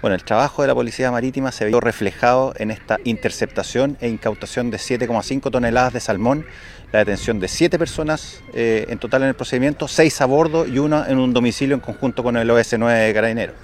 Bueno, el trabajo de la Policía Marítima se vio reflejado en esta interceptación e incautación de 7,5 toneladas de salmón, la detención de 7 personas eh, en total en el procedimiento, 6 a bordo y una en un domicilio en conjunto con el OS9 de Carabineros.